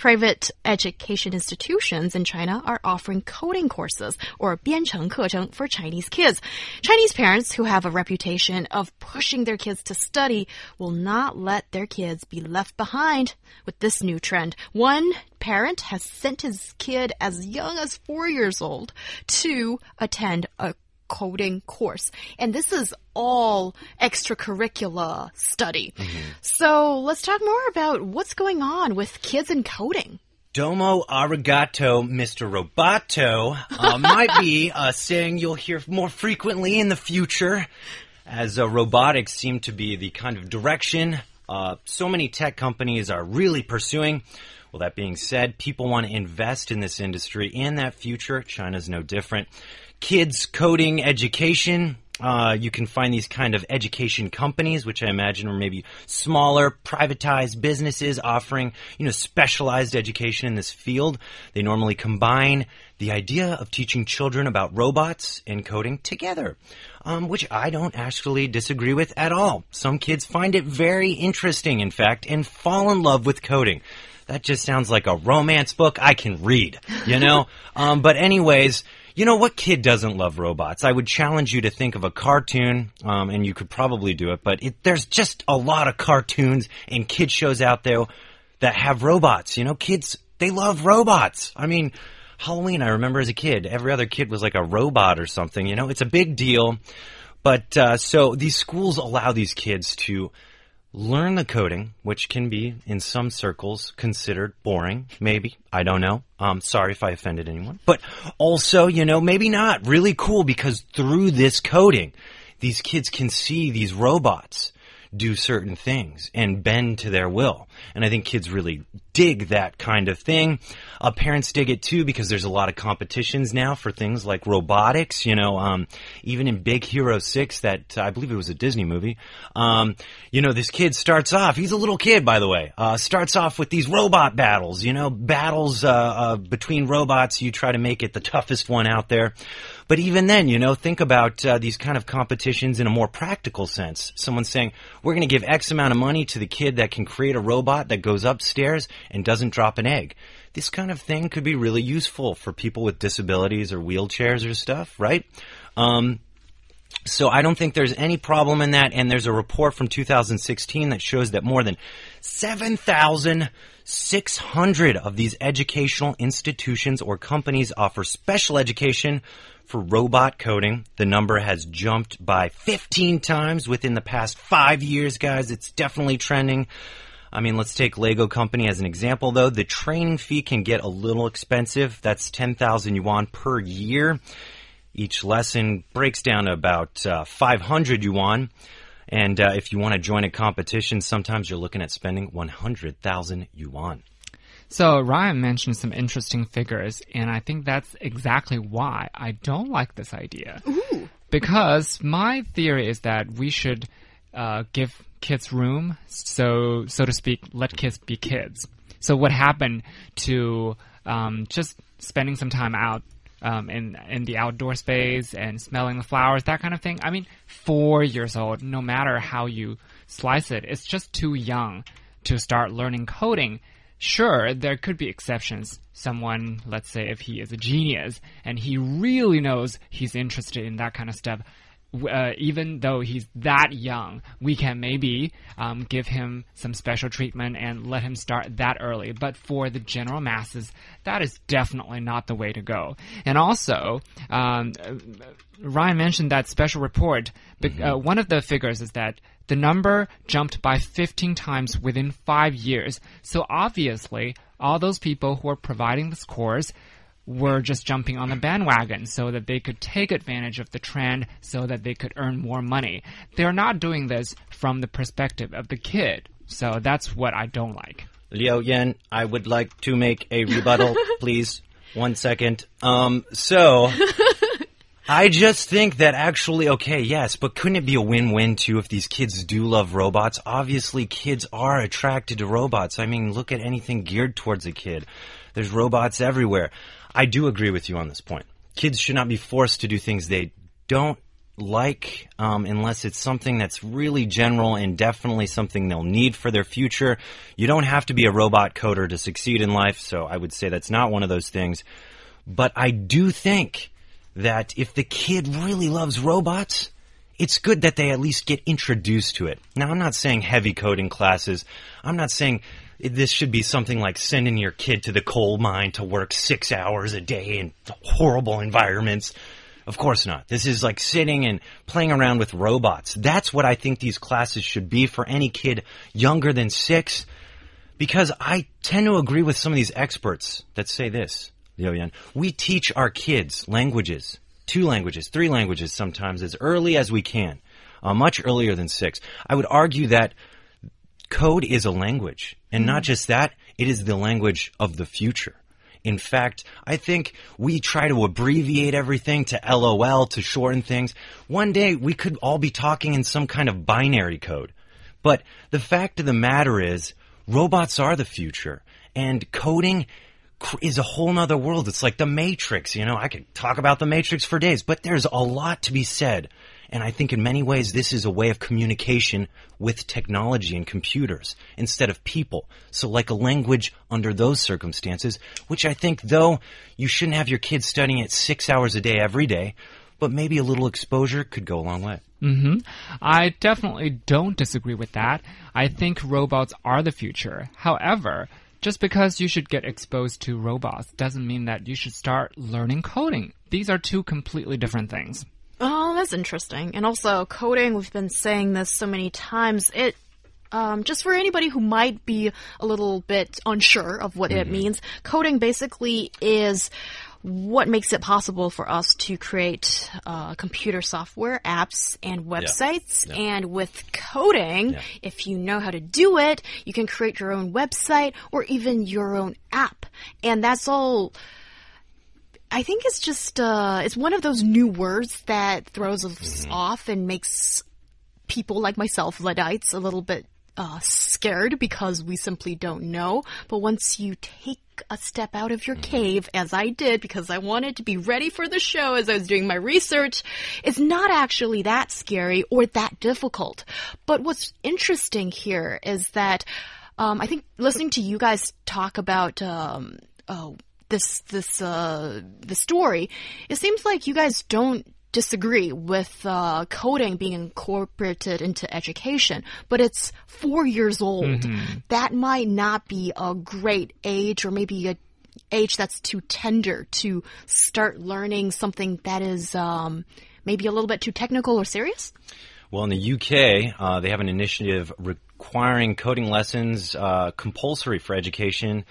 Private education institutions in China are offering coding courses or 编程课程 for Chinese kids. Chinese parents who have a reputation of pushing their kids to study will not let their kids be left behind with this new trend. One parent has sent his kid as young as four years old to attend a coding course. And this is all extracurricular study. Mm -hmm. So let's talk more about what's going on with kids in coding. Domo arigato, Mr. Roboto, uh, might be a saying you'll hear more frequently in the future, as uh, robotics seem to be the kind of direction uh, so many tech companies are really pursuing. Well, that being said, people want to invest in this industry and that future. China's no different kids coding education. Uh, you can find these kind of education companies, which I imagine are maybe smaller, privatized businesses offering, you know, specialized education in this field. They normally combine the idea of teaching children about robots and coding together, um, which I don't actually disagree with at all. Some kids find it very interesting, in fact, and fall in love with coding. That just sounds like a romance book I can read, you know? um, but anyways, you know, what kid doesn't love robots? I would challenge you to think of a cartoon, um, and you could probably do it, but it, there's just a lot of cartoons and kid shows out there that have robots. You know, kids, they love robots. I mean, Halloween, I remember as a kid, every other kid was like a robot or something. You know, it's a big deal. But uh, so these schools allow these kids to learn the coding, which can be in some circles considered boring, maybe. I don't know. Um, sorry if I offended anyone. But also, you know, maybe not really cool because through this coding, these kids can see these robots do certain things and bend to their will. And I think kids really dig that kind of thing. Uh, parents dig it too because there's a lot of competitions now for things like robotics. You know, um, even in Big Hero 6, that uh, I believe it was a Disney movie, um, you know, this kid starts off, he's a little kid, by the way, uh, starts off with these robot battles, you know, battles uh, uh, between robots. You try to make it the toughest one out there. But even then, you know, think about uh, these kind of competitions in a more practical sense. Someone saying, we're going to give X amount of money to the kid that can create a robot that goes upstairs and doesn't drop an egg. This kind of thing could be really useful for people with disabilities or wheelchairs or stuff, right? Um, so I don't think there's any problem in that. And there's a report from 2016 that shows that more than 7,600 of these educational institutions or companies offer special education for robot coding. The number has jumped by 15 times within the past five years, guys. It's definitely trending. I mean, let's take Lego Company as an example, though. The training fee can get a little expensive. That's 10,000 yuan per year. Each lesson breaks down to about uh, 500 yuan. And uh, if you want to join a competition, sometimes you're looking at spending 100,000 yuan. So Ryan mentioned some interesting figures, and I think that's exactly why I don't like this idea. Ooh. Because my theory is that we should uh, give kids room, so so to speak, let kids be kids. So what happened to um, just spending some time out um, in in the outdoor space and smelling the flowers, that kind of thing? I mean, four years old, no matter how you slice it, it's just too young to start learning coding. Sure, there could be exceptions. Someone, let's say, if he is a genius and he really knows he's interested in that kind of stuff, uh, even though he's that young, we can maybe um, give him some special treatment and let him start that early. But for the general masses, that is definitely not the way to go. And also, um, Ryan mentioned that special report. Mm -hmm. uh, one of the figures is that the number jumped by 15 times within five years. So obviously, all those people who are providing this course were just jumping on the bandwagon so that they could take advantage of the trend so that they could earn more money. They're not doing this from the perspective of the kid. So that's what I don't like. Liu Yan, I would like to make a rebuttal, please. One second. Um, so I just think that actually, okay, yes, but couldn't it be a win-win too if these kids do love robots? Obviously, kids are attracted to robots. I mean, look at anything geared towards a kid. There's robots everywhere. I do agree with you on this point. Kids should not be forced to do things they don't like um, unless it's something that's really general and definitely something they'll need for their future. You don't have to be a robot coder to succeed in life, so I would say that's not one of those things. But I do think that if the kid really loves robots, it's good that they at least get introduced to it. Now, I'm not saying heavy coding classes. I'm not saying this should be something like sending your kid to the coal mine to work six hours a day in horrible environments. Of course not. This is like sitting and playing around with robots. That's what I think these classes should be for any kid younger than six. Because I tend to agree with some of these experts that say this, Liu We teach our kids languages, two languages, three languages sometimes as early as we can, uh, much earlier than six. I would argue that code is a language. And not just that, it is the language of the future. In fact, I think we try to abbreviate everything to LOL to shorten things. One day we could all be talking in some kind of binary code. But the fact of the matter is, robots are the future. And coding is a whole nother world. It's like the Matrix, you know, I could talk about the Matrix for days, but there's a lot to be said and I think in many ways this is a way of communication with technology and computers instead of people. So like a language under those circumstances, which I think though you shouldn't have your kids studying it six hours a day every day, but maybe a little exposure could go a long way. Mm-hmm. I definitely don't disagree with that. I think robots are the future. However, just because you should get exposed to robots doesn't mean that you should start learning coding. These are two completely different things. Oh, that's interesting. And also, coding, we've been saying this so many times, it um, just for anybody who might be a little bit unsure of what mm -hmm. it mm-hmm. means, coding basically is what makes it possible for us to create uh, computer software, apps, and websites. Yeah. Yeah. And with coding, yeah. if you know how to do it, you can create your own website or even your own app. And that's all I think it's just uh, it's one of those new words that throws us mm -hmm. off and makes people like myself, Luddites, a little bit uh, scared because we simply don't know. But once you take a step out of your mm-hmm. cave, as I did, because I wanted to be ready for the show as I was doing my research, it's not actually that scary or that difficult. But what's interesting here is that um, I think listening to you guys talk about um, uh, this this uh the story, it seems like you guys don't disagree with uh, coding being incorporated into education, but it's four years old. Mm -hmm. That might not be a great age, or maybe a age that's too tender to start learning something that is um, maybe a little bit too technical or serious. Well, in the UK, uh, they have an initiative requiring coding lessons uh, compulsory for education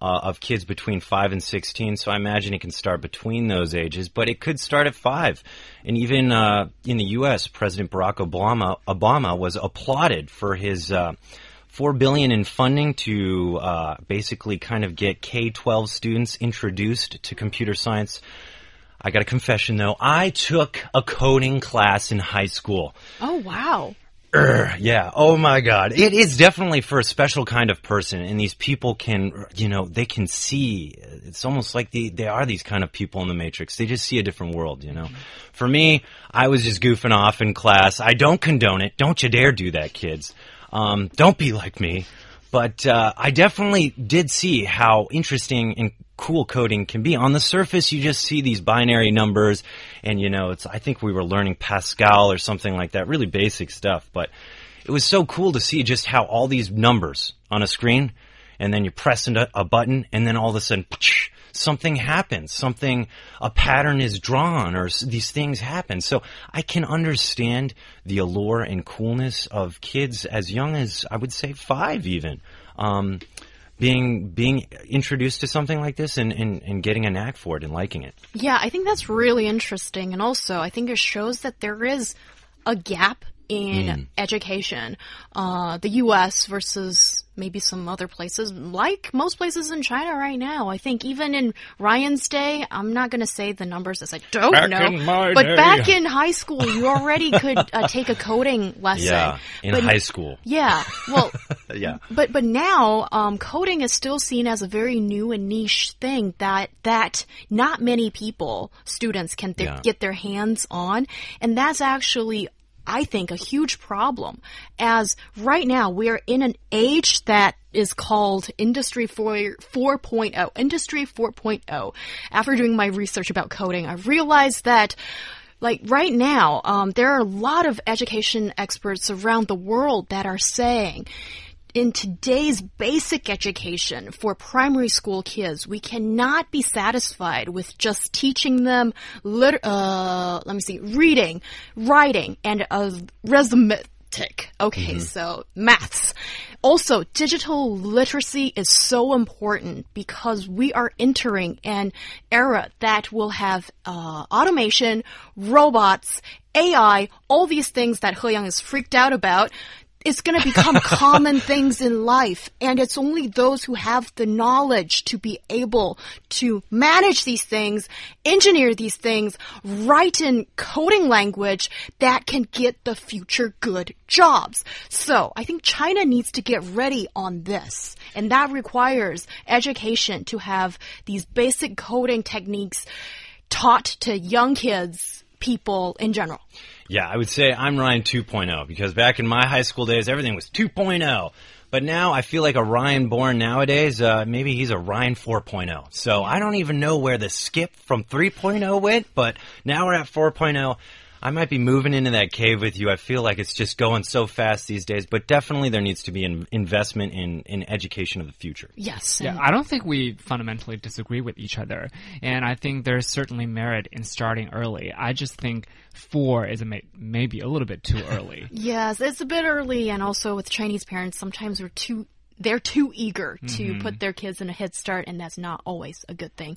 uh, of kids between 5 and 16, so I imagine it can start between those ages, but it could start at 5. And even uh, in the U.S., President Barack Obama, Obama was applauded for his uh, 4 billion in funding to uh, basically kind of get K-12 students introduced to computer science. I got a confession though. I took a coding class in high school. Oh, wow. Yeah. Oh my God. It is definitely for a special kind of person. And these people can, you know, they can see. It's almost like they, they are these kind of people in the Matrix. They just see a different world, you know. For me, I was just goofing off in class. I don't condone it. Don't you dare do that, kids. Um, don't be like me. But uh, I definitely did see how interesting and cool coding can be. On the surface, you just see these binary numbers, and you know, it's. I think we were learning Pascal or something like that, really basic stuff. But it was so cool to see just how all these numbers on a screen, and then you press a button, and then all of a sudden. Something happens, something, a pattern is drawn, or these things happen. So I can understand the allure and coolness of kids as young as, I would say, five even. Um, being being introduced to something like this and, and, and getting a knack for it and liking it. Yeah, I think that's really interesting. And also, I think it shows that there is a gap in mm. education. Uh, the U.S. versus maybe some other places, like most places in China right now. I think even in Ryan's day, I'm not going to say the numbers as I don't Back know, in my but day. back in high school, you already could uh, take a coding lesson. Yeah, in But- high school. Yeah, well, Yeah. but but now um, coding is still seen as a very new and niche thing that that not many people students can th- Yeah. get their hands on, and that's actually. I think a huge problem as right now we are in an age that is called Industry 4, 4.0. Industry 4.0. After doing my research about coding, I realized that like right now, um, there are a lot of education experts around the world that are saying in today's basic education for primary school kids, we cannot be satisfied with just teaching them lit- uh, let me see, reading, writing, and uh, arithmetic. Okay, so maths. Also, digital literacy is so important because we are entering an era that will have uh, automation, robots, AI, all these things that He Yang is freaked out about it's going to become common things in life. And it's only those who have the knowledge to be able to manage these things, engineer these things, write in coding language that can get the future good jobs. So I think China needs to get ready on this. And that requires education to have these basic coding techniques taught to young kids, people in general. Yeah, I would say I'm Ryan 2.0 because back in my high school days, everything was 2.0. But now I feel like a Ryan born nowadays, uh, maybe he's a Ryan 4.0. So I don't even know where the skip from 3.0 went, but now we're at 4.0. I might be moving into that cave with you. I feel like it's just going so fast these days, but definitely there needs to be an investment in, in education of the future. Yes. Yeah, I don't think we fundamentally disagree with each other, and I think there's certainly merit in starting early. I just think four is a may- maybe a little bit too early. Yes, it's a bit early, and also with Chinese parents, sometimes we're too they're too eager to mm-hmm. put their kids in a head start, and that's not always a good thing.